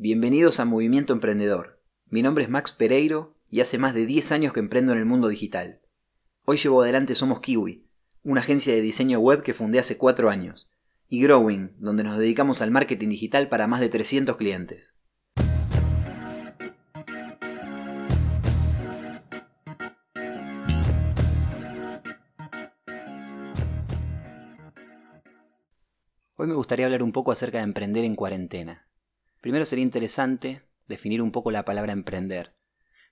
Bienvenidos a Movimiento Emprendedor. Mi nombre es Max Pereiro y hace más de 10 años que emprendo en el mundo digital. Hoy llevo adelante Somos Kiwi, una agencia de diseño web que fundé hace 4 años, y Growing, donde nos dedicamos al marketing digital para más de 300 clientes. Hoy me gustaría hablar un poco acerca de emprender en cuarentena. Primero sería interesante definir un poco la palabra emprender.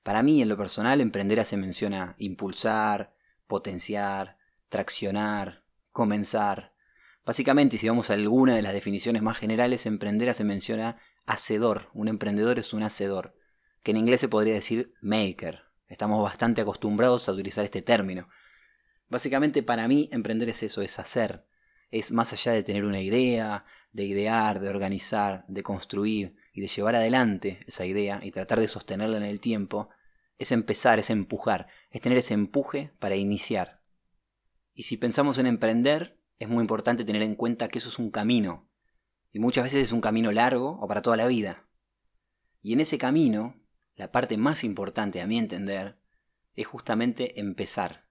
Para mí, en lo personal, emprender se menciona impulsar, potenciar, traccionar, comenzar. Básicamente, si vamos a alguna de las definiciones más generales, emprender se menciona hacedor. Un emprendedor es un hacedor, que en inglés se podría decir maker. Estamos bastante acostumbrados a utilizar este término. Básicamente, para mí, emprender es eso, es hacer. Es más allá de tener una idea, de idear, de organizar, de construir y de llevar adelante esa idea y tratar de sostenerla en el tiempo, es empezar, es empujar, es tener ese empuje para iniciar. Y si pensamos en emprender, es muy importante tener en cuenta que eso es un camino, y muchas veces es un camino largo o para toda la vida. Y en ese camino, la parte más importante a mi entender, es justamente empezar.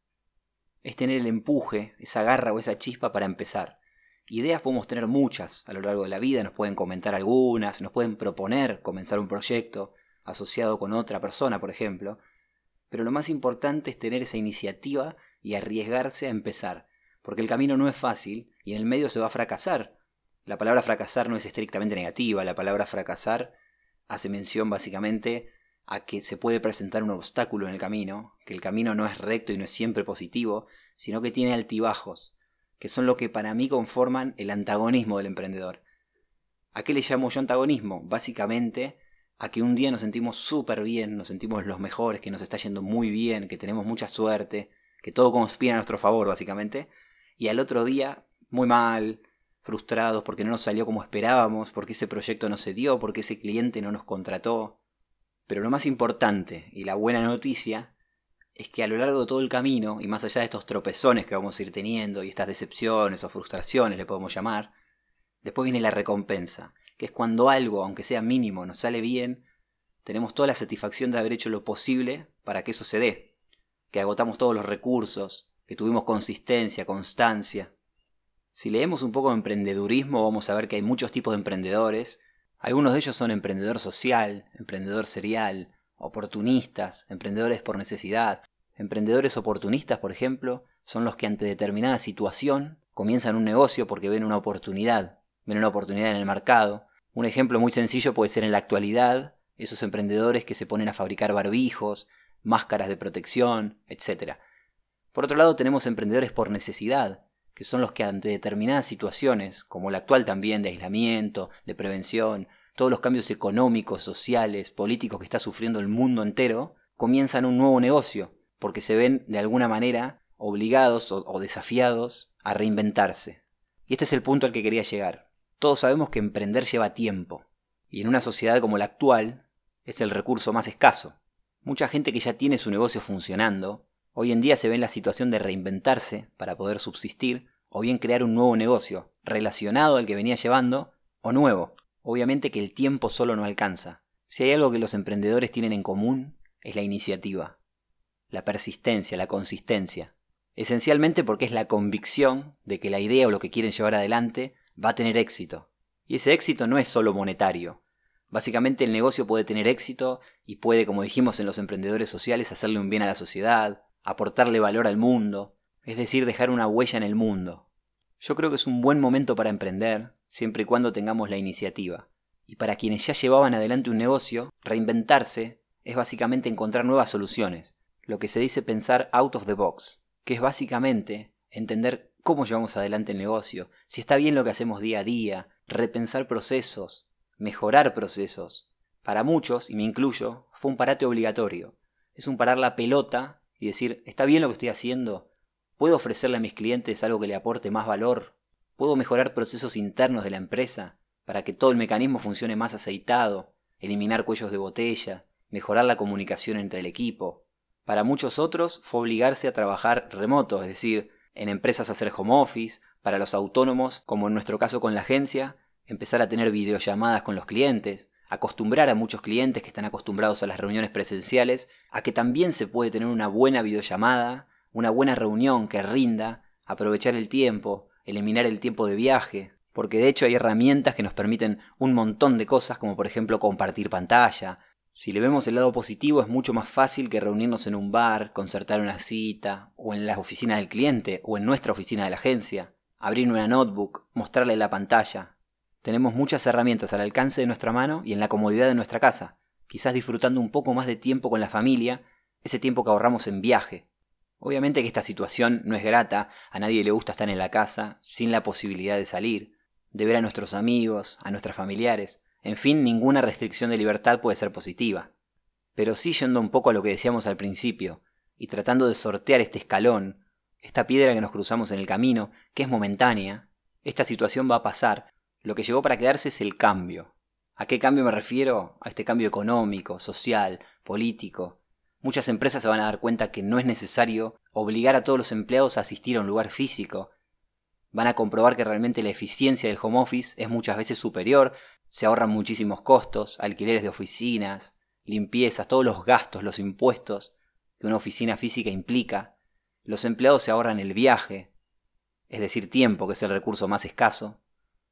Es tener el empuje, esa garra o esa chispa para empezar. Ideas podemos tener muchas a lo largo de la vida, nos pueden comentar algunas, nos pueden proponer comenzar un proyecto asociado con otra persona, por ejemplo, pero lo más importante es tener esa iniciativa y arriesgarse a empezar, porque el camino no es fácil y en el medio se va a fracasar. La palabra fracasar no es estrictamente negativa, la palabra fracasar hace mención básicamente a que se puede presentar un obstáculo en el camino, que el camino no es recto y no es siempre positivo, sino que tiene altibajos, que son lo que para mí conforman el antagonismo del emprendedor. ¿A qué le llamo yo antagonismo? Básicamente a que un día nos sentimos súper bien, nos sentimos los mejores, que nos está yendo muy bien, que tenemos mucha suerte, que todo conspira a nuestro favor, básicamente, y al otro día muy mal, frustrados porque no nos salió como esperábamos, porque ese proyecto no se dio, porque ese cliente no nos contrató. Pero lo más importante y la buena noticia es que a lo largo de todo el camino, y más allá de estos tropezones que vamos a ir teniendo, y estas decepciones o frustraciones le podemos llamar, después viene la recompensa, que es cuando algo, aunque sea mínimo, nos sale bien, tenemos toda la satisfacción de haber hecho lo posible para que eso se dé, que agotamos todos los recursos, que tuvimos consistencia, constancia. Si leemos un poco de emprendedurismo vamos a ver que hay muchos tipos de emprendedores, algunos de ellos son emprendedor social, emprendedor serial, oportunistas, emprendedores por necesidad. Emprendedores oportunistas, por ejemplo, son los que ante determinada situación comienzan un negocio porque ven una oportunidad, ven una oportunidad en el mercado. Un ejemplo muy sencillo puede ser en la actualidad, esos emprendedores que se ponen a fabricar barbijos, máscaras de protección, etc. Por otro lado tenemos emprendedores por necesidad, que son los que ante determinadas situaciones, como la actual también de aislamiento, de prevención, todos los cambios económicos, sociales, políticos que está sufriendo el mundo entero, comienzan un nuevo negocio, porque se ven de alguna manera obligados o, desafiados a reinventarse. Y este es el punto al que quería llegar. Todos sabemos que emprender lleva tiempo, y en una sociedad como la actual es el recurso más escaso. Mucha gente que ya tiene su negocio funcionando, hoy en día se ve en la situación de reinventarse para poder subsistir, o bien crear un nuevo negocio, relacionado al que venía llevando, o nuevo, Obviamente que el tiempo solo no alcanza. Si hay algo que los emprendedores tienen en común, es la iniciativa, la persistencia, la consistencia. Esencialmente porque es la convicción de que la idea o lo que quieren llevar adelante va a tener éxito. Y ese éxito no es solo monetario. Básicamente el negocio puede tener éxito y puede, como dijimos en los emprendedores sociales, hacerle un bien a la sociedad, aportarle valor al mundo, es decir, dejar una huella en el mundo. Yo creo que es un buen momento para emprender, siempre y cuando tengamos la iniciativa. Y para quienes ya llevaban adelante un negocio, reinventarse es básicamente encontrar nuevas soluciones, lo que se dice pensar out of the box, que es básicamente entender cómo llevamos adelante el negocio, si está bien lo que hacemos día a día, repensar procesos, mejorar procesos. Para muchos, y me incluyo, fue un parate obligatorio. Es un parar la pelota y decir, ¿está bien lo que estoy haciendo? ¿Puedo ofrecerle a mis clientes algo que le aporte más valor? ¿Puedo mejorar procesos internos de la empresa para que todo el mecanismo funcione más aceitado, eliminar cuellos de botella, mejorar la comunicación entre el equipo? Para muchos otros fue obligarse a trabajar remoto, es decir, en empresas hacer home office, para los autónomos, como en nuestro caso con la agencia, empezar a tener videollamadas con los clientes, acostumbrar a muchos clientes que están acostumbrados a las reuniones presenciales a que también se puede tener una buena videollamada, una buena reunión que rinda, aprovechar el tiempo, eliminar el tiempo de viaje, porque de hecho hay herramientas que nos permiten un montón de cosas como por ejemplo compartir pantalla. Si le vemos el lado positivo es mucho más fácil que reunirnos en un bar, concertar una cita, o en la oficina del cliente, o en nuestra oficina de la agencia, abrir una notebook, mostrarle la pantalla, tenemos muchas herramientas al alcance de nuestra mano y en la comodidad de nuestra casa, quizás disfrutando un poco más de tiempo con la familia, ese tiempo que ahorramos en viaje. Obviamente que esta situación no es grata, a nadie le gusta estar en la casa sin la posibilidad de salir, de ver a nuestros amigos, a nuestros familiares, en fin, ninguna restricción de libertad puede ser positiva. Pero sí yendo un poco a lo que decíamos al principio, y tratando de sortear este escalón, esta piedra que nos cruzamos en el camino, que es momentánea, esta situación va a pasar lo que llegó para quedarse es el cambio. ¿A qué cambio me refiero? A este cambio económico, social, político. Muchas empresas se van a dar cuenta que no es necesario obligar a todos los empleados a asistir a un lugar físico. Van a comprobar que realmente la eficiencia del home office es muchas veces superior, se ahorran muchísimos costos, alquileres de oficinas, limpiezas, todos los gastos, los impuestos que una oficina física implica. Los empleados se ahorran el viaje, es decir, tiempo, que es el recurso más escaso.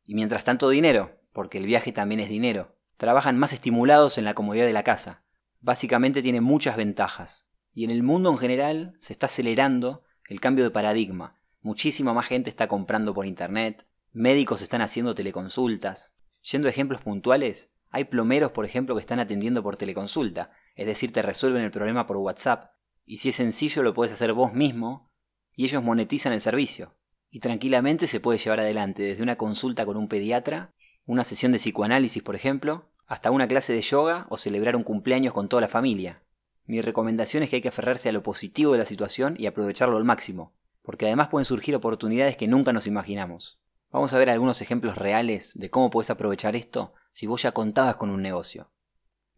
Y mientras tanto dinero, porque el viaje también es dinero. Trabajan más estimulados en la comodidad de la casa. Básicamente tiene muchas ventajas. Y en el mundo en general se está acelerando el cambio de paradigma. Muchísima más gente está comprando por internet, médicos están haciendo teleconsultas. Yendo a ejemplos puntuales, hay plomeros, por ejemplo, que están atendiendo por teleconsulta, es decir, te resuelven el problema por WhatsApp. Y si es sencillo, lo puedes hacer vos mismo y ellos monetizan el servicio y tranquilamente se puede llevar adelante desde una consulta con un pediatra, una sesión de psicoanálisis, por ejemplo, hasta una clase de yoga o celebrar un cumpleaños con toda la familia. Mi recomendación es que hay que aferrarse a lo positivo de la situación y aprovecharlo al máximo, porque además pueden surgir oportunidades que nunca nos imaginamos. Vamos a ver algunos ejemplos reales de cómo puedes aprovechar esto si vos ya contabas con un negocio.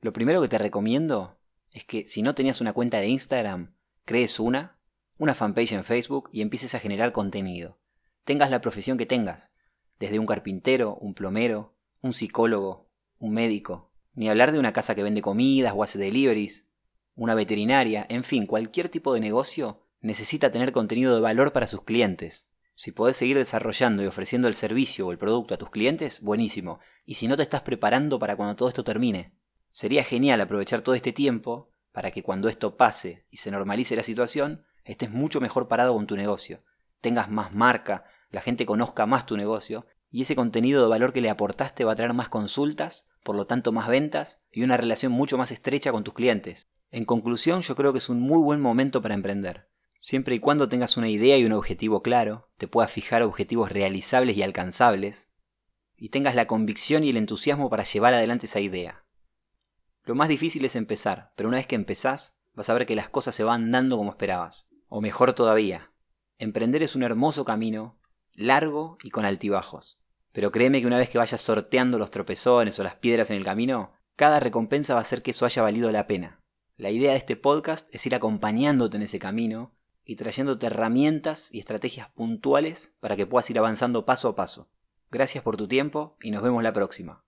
Lo primero que te recomiendo es que si no tenías una cuenta de Instagram, crees una, una fanpage en Facebook y empieces a generar contenido tengas la profesión que tengas, desde un carpintero, un plomero, un psicólogo, un médico, ni hablar de una casa que vende comidas o hace deliveries, una veterinaria, en fin, cualquier tipo de negocio necesita tener contenido de valor para sus clientes. Si podés seguir desarrollando y ofreciendo el servicio o el producto a tus clientes, buenísimo. Y si no te estás preparando para cuando todo esto termine, sería genial aprovechar todo este tiempo para que cuando esto pase y se normalice la situación, estés mucho mejor parado con tu negocio, tengas más marca, la gente conozca más tu negocio y ese contenido de valor que le aportaste va a traer más consultas, por lo tanto más ventas y una relación mucho más estrecha con tus clientes. En conclusión, yo creo que es un muy buen momento para emprender. Siempre y cuando tengas una idea y un objetivo claro, te puedas fijar objetivos realizables y alcanzables, y tengas la convicción y el entusiasmo para llevar adelante esa idea. Lo más difícil es empezar, pero una vez que empezás, vas a ver que las cosas se van dando como esperabas. O mejor todavía, emprender es un hermoso camino largo y con altibajos. Pero créeme que una vez que vayas sorteando los tropezones o las piedras en el camino, cada recompensa va a hacer que eso haya valido la pena. La idea de este podcast es ir acompañándote en ese camino y trayéndote herramientas y estrategias puntuales para que puedas ir avanzando paso a paso. Gracias por tu tiempo y nos vemos la próxima.